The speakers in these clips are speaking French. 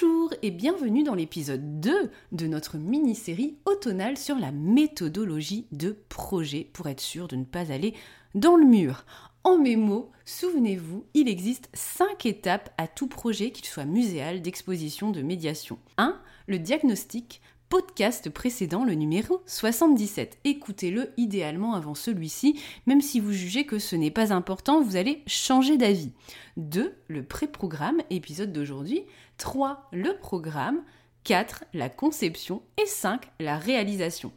Bonjour et bienvenue dans l'épisode 2 de notre mini-série automnale sur la méthodologie de projet pour être sûr de ne pas aller dans le mur. En mes mots, souvenez-vous, il existe 5 étapes à tout projet, qu'il soit muséal, d'exposition, de médiation. 1. Le diagnostic, podcast précédent, le numéro 77. Écoutez-le idéalement avant celui-ci, même si vous jugez que ce n'est pas important, vous allez changer d'avis. 2. Le pré-programme, épisode d'aujourd'hui. 3. Le programme. 4. La conception. Et 5. La réalisation.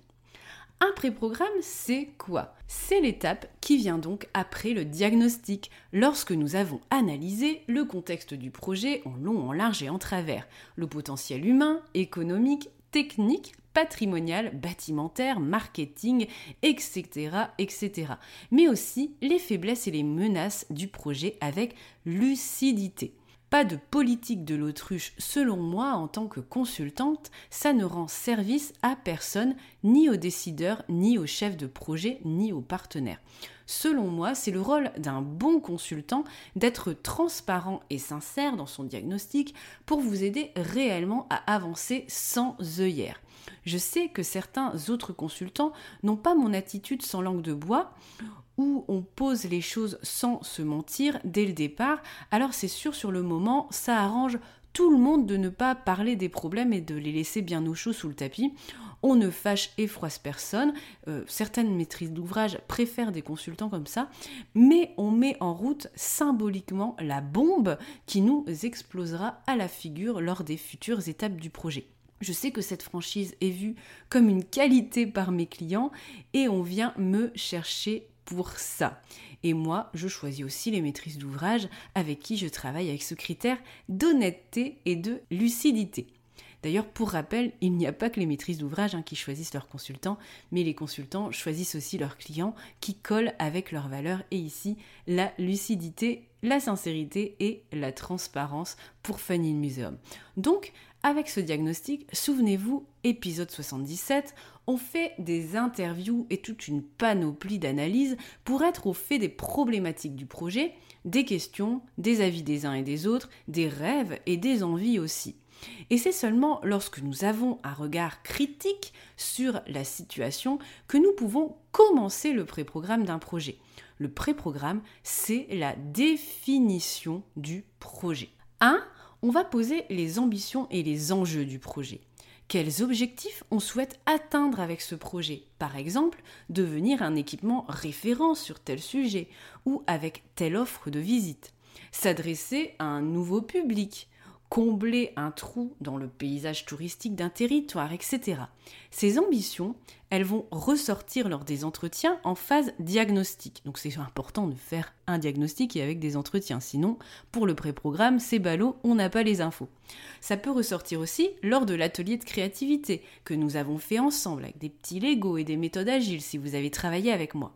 Un pré-programme, c'est quoi? C'est l'étape qui vient donc après le diagnostic, lorsque nous avons analysé le contexte du projet en long, en large et en travers, le potentiel humain, économique, technique, patrimonial, bâtimentaire, marketing, etc., etc. Mais aussi les faiblesses et les menaces du projet avec lucidité. Pas de politique de l'autruche, selon moi, en tant que consultante, ça ne rend service à personne, ni aux décideurs, ni aux chefs de projet, ni aux partenaires. Selon moi, c'est le rôle d'un bon consultant d'être transparent et sincère dans son diagnostic pour vous aider réellement à avancer sans œillère. Je sais que certains autres consultants n'ont pas mon attitude sans langue de bois, on pose les choses sans se mentir dès le départ, alors c'est sûr sur le moment, ça arrange tout le monde de ne pas parler des problèmes et de les laisser bien au chaud sous le tapis. On ne fâche et froisse personne. Euh, certaines maîtrises d'ouvrage préfèrent des consultants comme ça, mais on met en route symboliquement la bombe qui nous explosera à la figure lors des futures étapes du projet. Je sais que cette franchise est vue comme une qualité par mes clients et on vient me chercher ça. Et moi, je choisis aussi les maîtrises d'ouvrage avec qui je travaille avec ce critère d'honnêteté et de lucidité. D'ailleurs, pour rappel, il n'y a pas que les maîtrises d'ouvrage hein, qui choisissent leurs consultants, mais les consultants choisissent aussi leurs clients qui collent avec leurs valeurs. Et ici, la lucidité, la sincérité et la transparence pour Funny Museum. Donc, avec ce diagnostic, souvenez-vous, épisode 77, on fait des interviews et toute une panoplie d'analyses pour être au fait des problématiques du projet, des questions, des avis des uns et des autres, des rêves et des envies aussi. Et c'est seulement lorsque nous avons un regard critique sur la situation que nous pouvons commencer le pré-programme d'un projet. Le pré-programme, c'est la définition du projet. 1 on va poser les ambitions et les enjeux du projet. quels objectifs on souhaite atteindre avec ce projet? Par exemple, devenir un équipement référent sur tel sujet ou avec telle offre de visite. S'adresser à un nouveau public, combler un trou dans le paysage touristique d'un territoire, etc. Ces ambitions, elles vont ressortir lors des entretiens en phase diagnostique. Donc c'est important de faire un diagnostic et avec des entretiens. Sinon, pour le pré-programme, c'est ballot, on n'a pas les infos. Ça peut ressortir aussi lors de l'atelier de créativité que nous avons fait ensemble avec des petits Lego et des méthodes agiles si vous avez travaillé avec moi.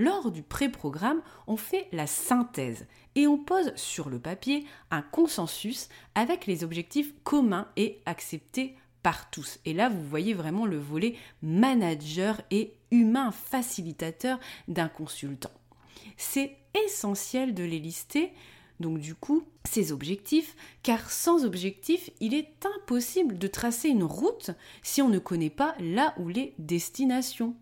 Lors du pré-programme, on fait la synthèse et on pose sur le papier un consensus avec les objectifs communs et acceptés par tous. Et là, vous voyez vraiment le volet manager et humain facilitateur d'un consultant. C'est essentiel de les lister donc du coup, ces objectifs, car sans objectif, il est impossible de tracer une route si on ne connaît pas là où les destinations.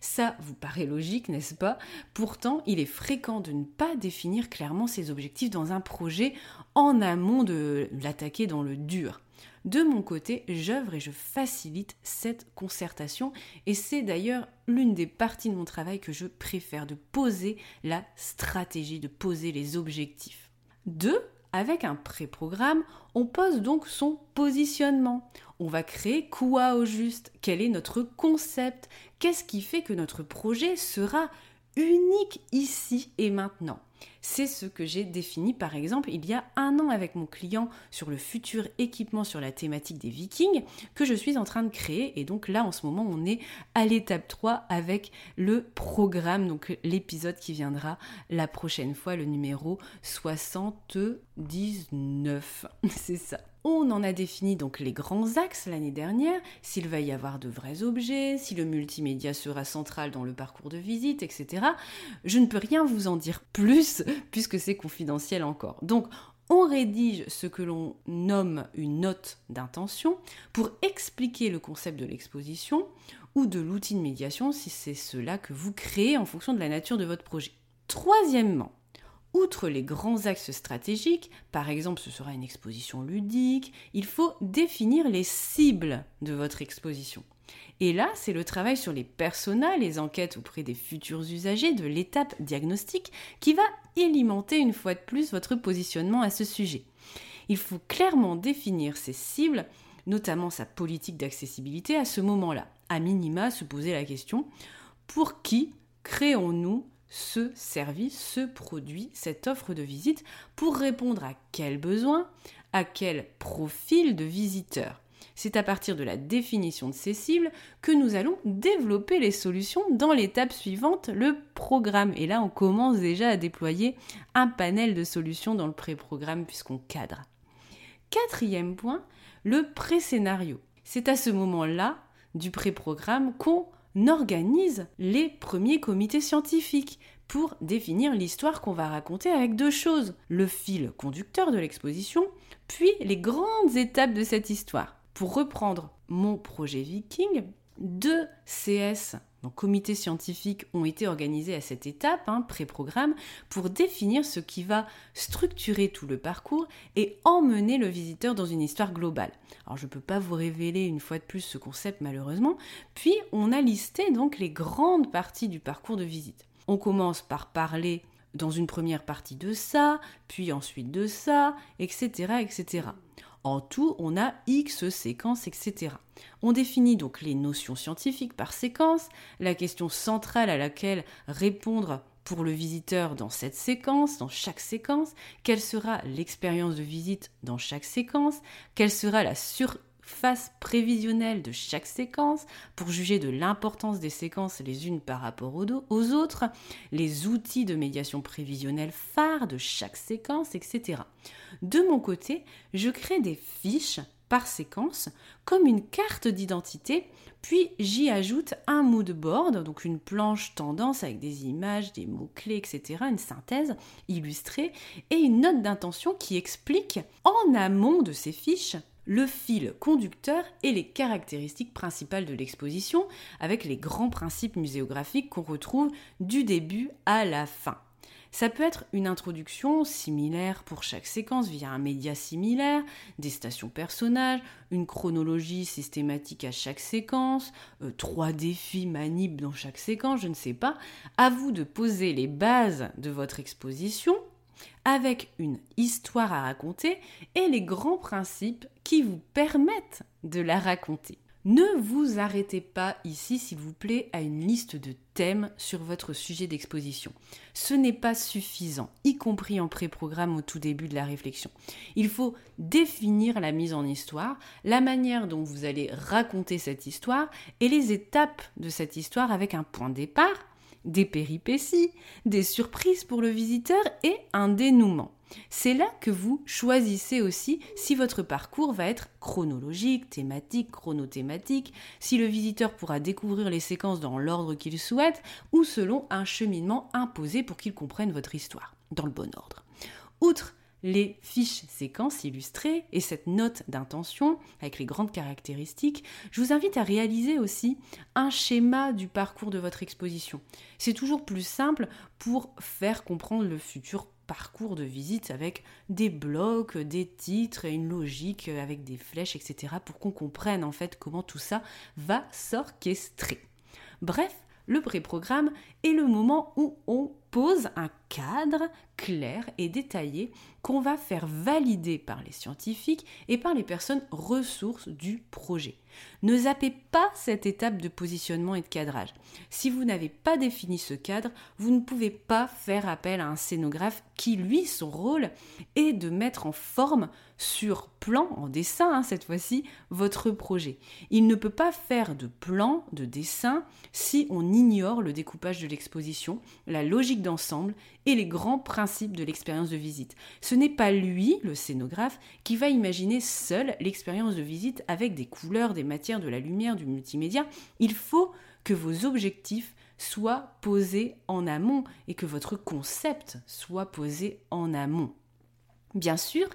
Ça vous paraît logique, n'est-ce pas? Pourtant, il est fréquent de ne pas définir clairement ses objectifs dans un projet en amont de l'attaquer dans le dur. De mon côté, j'œuvre et je facilite cette concertation et c'est d'ailleurs l'une des parties de mon travail que je préfère, de poser la stratégie, de poser les objectifs. Deux, avec un pré-programme, on pose donc son positionnement. On va créer quoi au juste? Quel est notre concept? Qu'est-ce qui fait que notre projet sera unique ici et maintenant c'est ce que j'ai défini par exemple il y a un an avec mon client sur le futur équipement sur la thématique des vikings que je suis en train de créer. Et donc là en ce moment on est à l'étape 3 avec le programme, donc l'épisode qui viendra la prochaine fois, le numéro 79. C'est ça. On en a défini donc les grands axes l'année dernière, s'il va y avoir de vrais objets, si le multimédia sera central dans le parcours de visite, etc. Je ne peux rien vous en dire plus puisque c'est confidentiel encore. Donc on rédige ce que l'on nomme une note d'intention pour expliquer le concept de l'exposition ou de l'outil de médiation si c'est cela que vous créez en fonction de la nature de votre projet. Troisièmement, Outre les grands axes stratégiques, par exemple ce sera une exposition ludique, il faut définir les cibles de votre exposition. Et là, c'est le travail sur les personas, les enquêtes auprès des futurs usagers de l'étape diagnostique qui va alimenter une fois de plus votre positionnement à ce sujet. Il faut clairement définir ses cibles, notamment sa politique d'accessibilité à ce moment-là. À minima, se poser la question pour qui créons-nous ce service, ce produit, cette offre de visite pour répondre à quel besoin, à quel profil de visiteur c'est à partir de la définition de ces cibles que nous allons développer les solutions dans l'étape suivante, le programme. Et là, on commence déjà à déployer un panel de solutions dans le pré-programme puisqu'on cadre. Quatrième point, le pré-scénario. C'est à ce moment-là du pré-programme qu'on organise les premiers comités scientifiques pour définir l'histoire qu'on va raconter avec deux choses, le fil conducteur de l'exposition, puis les grandes étapes de cette histoire. Pour reprendre mon projet Viking, deux CS, donc comités scientifiques, ont été organisés à cette étape, hein, pré-programme, pour définir ce qui va structurer tout le parcours et emmener le visiteur dans une histoire globale. Alors je ne peux pas vous révéler une fois de plus ce concept malheureusement, puis on a listé donc les grandes parties du parcours de visite. On commence par parler dans une première partie de ça, puis ensuite de ça, etc. etc. En tout, on a X séquences, etc. On définit donc les notions scientifiques par séquence, la question centrale à laquelle répondre pour le visiteur dans cette séquence, dans chaque séquence, quelle sera l'expérience de visite dans chaque séquence, quelle sera la sur face prévisionnelle de chaque séquence pour juger de l'importance des séquences les unes par rapport aux autres, les outils de médiation prévisionnelle phares de chaque séquence, etc. De mon côté, je crée des fiches par séquence comme une carte d'identité, puis j'y ajoute un mood board, donc une planche tendance avec des images, des mots-clés, etc., une synthèse illustrée et une note d'intention qui explique en amont de ces fiches le fil conducteur et les caractéristiques principales de l'exposition, avec les grands principes muséographiques qu'on retrouve du début à la fin. Ça peut être une introduction similaire pour chaque séquence via un média similaire, des stations personnages, une chronologie systématique à chaque séquence, euh, trois défis manibles dans chaque séquence, je ne sais pas. À vous de poser les bases de votre exposition avec une histoire à raconter et les grands principes qui vous permettent de la raconter. Ne vous arrêtez pas ici, s'il vous plaît, à une liste de thèmes sur votre sujet d'exposition. Ce n'est pas suffisant, y compris en pré-programme au tout début de la réflexion. Il faut définir la mise en histoire, la manière dont vous allez raconter cette histoire et les étapes de cette histoire avec un point de départ, des péripéties, des surprises pour le visiteur et un dénouement. C'est là que vous choisissez aussi si votre parcours va être chronologique, thématique, chronothématique, si le visiteur pourra découvrir les séquences dans l'ordre qu'il souhaite ou selon un cheminement imposé pour qu'il comprenne votre histoire dans le bon ordre. Outre les fiches séquences illustrées et cette note d'intention avec les grandes caractéristiques, je vous invite à réaliser aussi un schéma du parcours de votre exposition. C'est toujours plus simple pour faire comprendre le futur parcours de visite avec des blocs, des titres une logique avec des flèches, etc. pour qu'on comprenne en fait comment tout ça va s'orchestrer. Bref, le pré-programme est le moment où on pose un cadre clair et détaillé qu'on va faire valider par les scientifiques et par les personnes ressources du projet. Ne zappez pas cette étape de positionnement et de cadrage. Si vous n'avez pas défini ce cadre, vous ne pouvez pas faire appel à un scénographe qui, lui, son rôle est de mettre en forme sur plan, en dessin hein, cette fois-ci, votre projet. Il ne peut pas faire de plan, de dessin, si on ignore le découpage de l'exposition, la logique d'ensemble et les grands principes de l'expérience de visite. Ce n'est pas lui, le scénographe, qui va imaginer seul l'expérience de visite avec des couleurs, des matières, de la lumière, du multimédia. Il faut que vos objectifs soient posés en amont et que votre concept soit posé en amont. Bien sûr,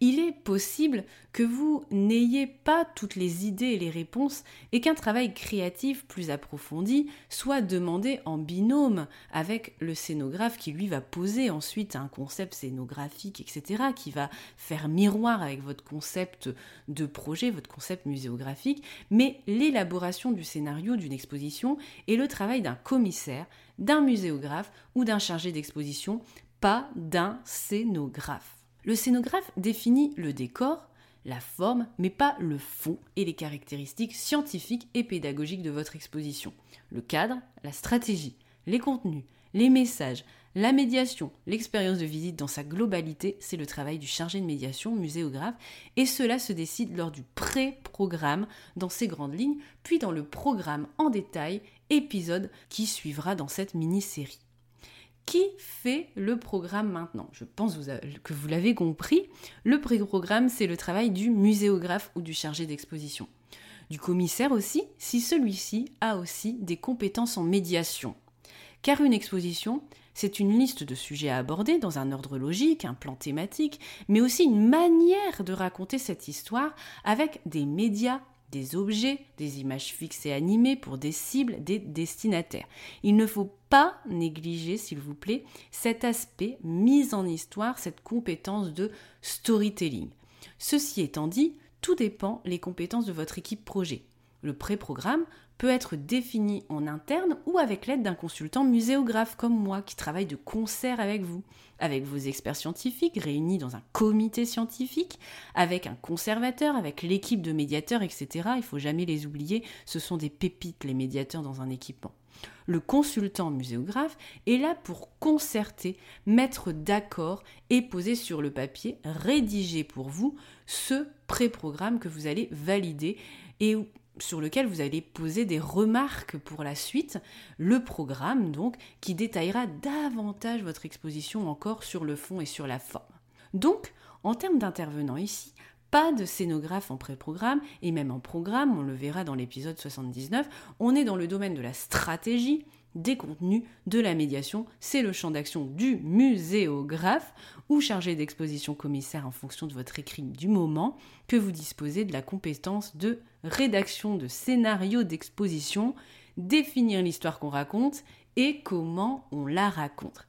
il est possible que vous n'ayez pas toutes les idées et les réponses et qu'un travail créatif plus approfondi soit demandé en binôme avec le scénographe qui lui va poser ensuite un concept scénographique, etc., qui va faire miroir avec votre concept de projet, votre concept muséographique, mais l'élaboration du scénario d'une exposition est le travail d'un commissaire, d'un muséographe ou d'un chargé d'exposition, pas d'un scénographe. Le scénographe définit le décor, la forme, mais pas le fond et les caractéristiques scientifiques et pédagogiques de votre exposition. Le cadre, la stratégie, les contenus, les messages, la médiation, l'expérience de visite dans sa globalité, c'est le travail du chargé de médiation, muséographe, et cela se décide lors du pré-programme dans ses grandes lignes, puis dans le programme en détail, épisode qui suivra dans cette mini-série. Qui fait le programme maintenant? Je pense que vous l'avez compris. Le pré-programme, c'est le travail du muséographe ou du chargé d'exposition. Du commissaire aussi, si celui-ci a aussi des compétences en médiation. Car une exposition, c'est une liste de sujets à aborder dans un ordre logique, un plan thématique, mais aussi une manière de raconter cette histoire avec des médias des objets, des images fixes et animées pour des cibles, des destinataires. Il ne faut pas négliger, s'il vous plaît, cet aspect mise en histoire, cette compétence de storytelling. Ceci étant dit, tout dépend les compétences de votre équipe projet. Le pré-programme peut être défini en interne ou avec l'aide d'un consultant muséographe comme moi qui travaille de concert avec vous, avec vos experts scientifiques réunis dans un comité scientifique, avec un conservateur, avec l'équipe de médiateurs, etc. Il faut jamais les oublier, ce sont des pépites les médiateurs dans un équipement. Le consultant muséographe est là pour concerter, mettre d'accord et poser sur le papier, rédiger pour vous ce pré-programme que vous allez valider et sur lequel vous allez poser des remarques pour la suite, le programme donc qui détaillera davantage votre exposition encore sur le fond et sur la forme. Donc, en termes d'intervenants ici, pas de scénographe en pré-programme et même en programme, on le verra dans l'épisode 79, on est dans le domaine de la stratégie, des contenus, de la médiation, c'est le champ d'action du muséographe ou chargé d'exposition commissaire en fonction de votre écrit du moment que vous disposez de la compétence de rédaction de scénario d'exposition, définir l'histoire qu'on raconte et comment on la raconte.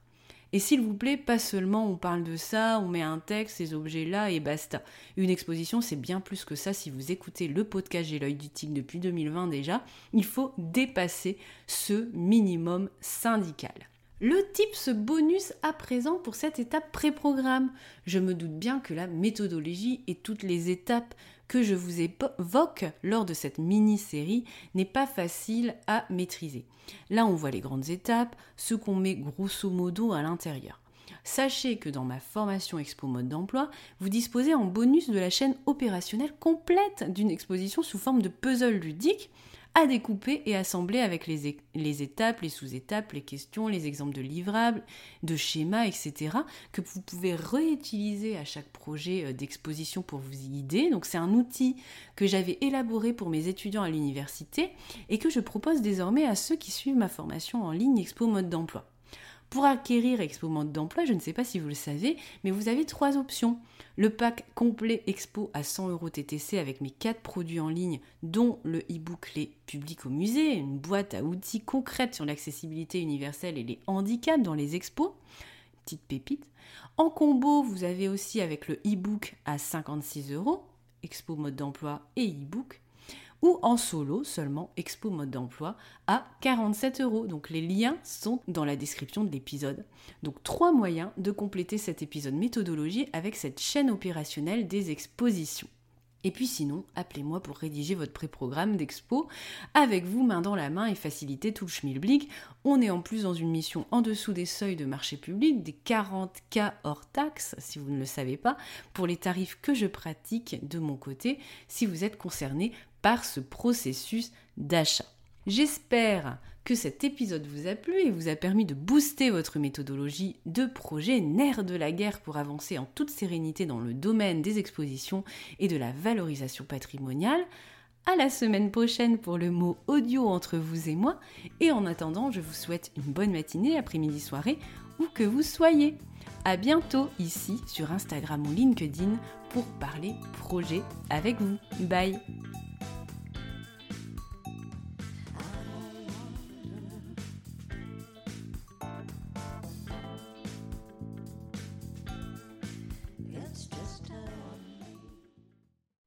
Et s'il vous plaît, pas seulement on parle de ça, on met un texte, ces objets-là et basta. Une exposition, c'est bien plus que ça. Si vous écoutez le podcast J'ai l'œil du tigre depuis 2020 déjà, il faut dépasser ce minimum syndical. Le tips bonus à présent pour cette étape pré-programme. Je me doute bien que la méthodologie et toutes les étapes que je vous évoque lors de cette mini-série n'est pas facile à maîtriser. Là, on voit les grandes étapes, ce qu'on met grosso modo à l'intérieur. Sachez que dans ma formation Expo Mode d'emploi, vous disposez en bonus de la chaîne opérationnelle complète d'une exposition sous forme de puzzle ludique à découper et assembler avec les, étapes, les sous-étapes, les questions, les exemples de livrables, de schémas, etc., que vous pouvez réutiliser à chaque projet euh, d'exposition pour vous y guider. Donc c'est un outil que j'avais élaboré pour mes étudiants à l'université et que je propose désormais à ceux qui suivent ma formation en ligne Expo Mode d'emploi. Pour acquérir Expo Mode d'emploi, je ne sais pas si vous le savez, mais vous avez trois options. Le pack complet Expo à 100 euros TTC avec mes quatre produits en ligne, dont le e-book Les publics au musée, une boîte à outils concrète sur l'accessibilité universelle et les handicaps dans les expos. Petite pépite. En combo, vous avez aussi avec le e-book à 56 euros, Expo Mode d'emploi et e-book ou en solo seulement Expo mode d'emploi à 47 euros. Donc les liens sont dans la description de l'épisode. Donc trois moyens de compléter cet épisode méthodologie avec cette chaîne opérationnelle des expositions. Et puis sinon, appelez-moi pour rédiger votre pré-programme d'expo avec vous main dans la main et faciliter tout le schmilblick. On est en plus dans une mission en dessous des seuils de marché public, des 40K hors taxes, si vous ne le savez pas, pour les tarifs que je pratique de mon côté, si vous êtes concerné par ce processus d'achat. J'espère que cet épisode vous a plu et vous a permis de booster votre méthodologie de projet nerf de la guerre pour avancer en toute sérénité dans le domaine des expositions et de la valorisation patrimoniale. À la semaine prochaine pour le mot audio entre vous et moi. Et en attendant, je vous souhaite une bonne matinée, après-midi, soirée, où que vous soyez. À bientôt ici sur Instagram ou LinkedIn pour parler projet avec vous. Bye